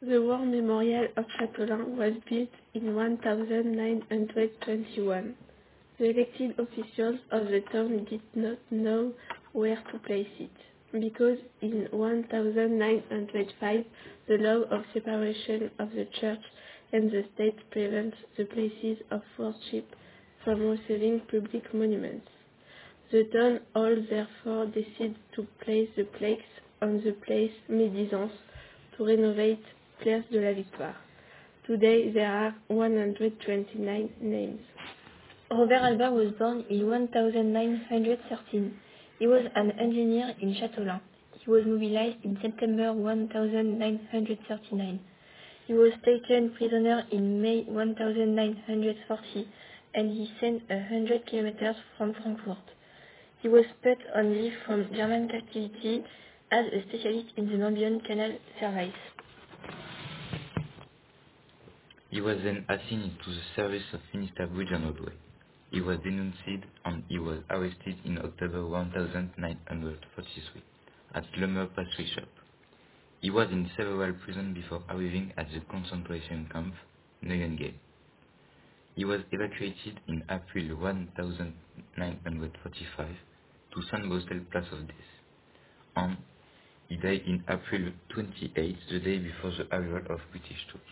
The War Memorial of Châteaulin was built in 1921. The elected officials of the town did not know where to place it, because in 1905 the law of separation of the church and the state prevents the places of worship from receiving public monuments. The town hall therefore decided to place the plaques on the place Médisance to renovate Place de la Victoire. Today there are 129 names. Robert Albert was born in 1913. He was an engineer in Châteaulin. He was mobilized in September 1939. He was taken prisoner in May 1940 and he sent a hundred kilometers from Frankfurt. He was put on leave from German captivity as a specialist in the Mambion Canal surveys. He was then assigned to the service of Minister Bridge and He was denounced and he was arrested in October 1943 at Lummer pastry shop. He was in several prisons before arriving at the concentration camp Neuengamme. He was evacuated in April 1945 to Sandbostel Place of Death, and he died in April 28, the day before the arrival of British troops.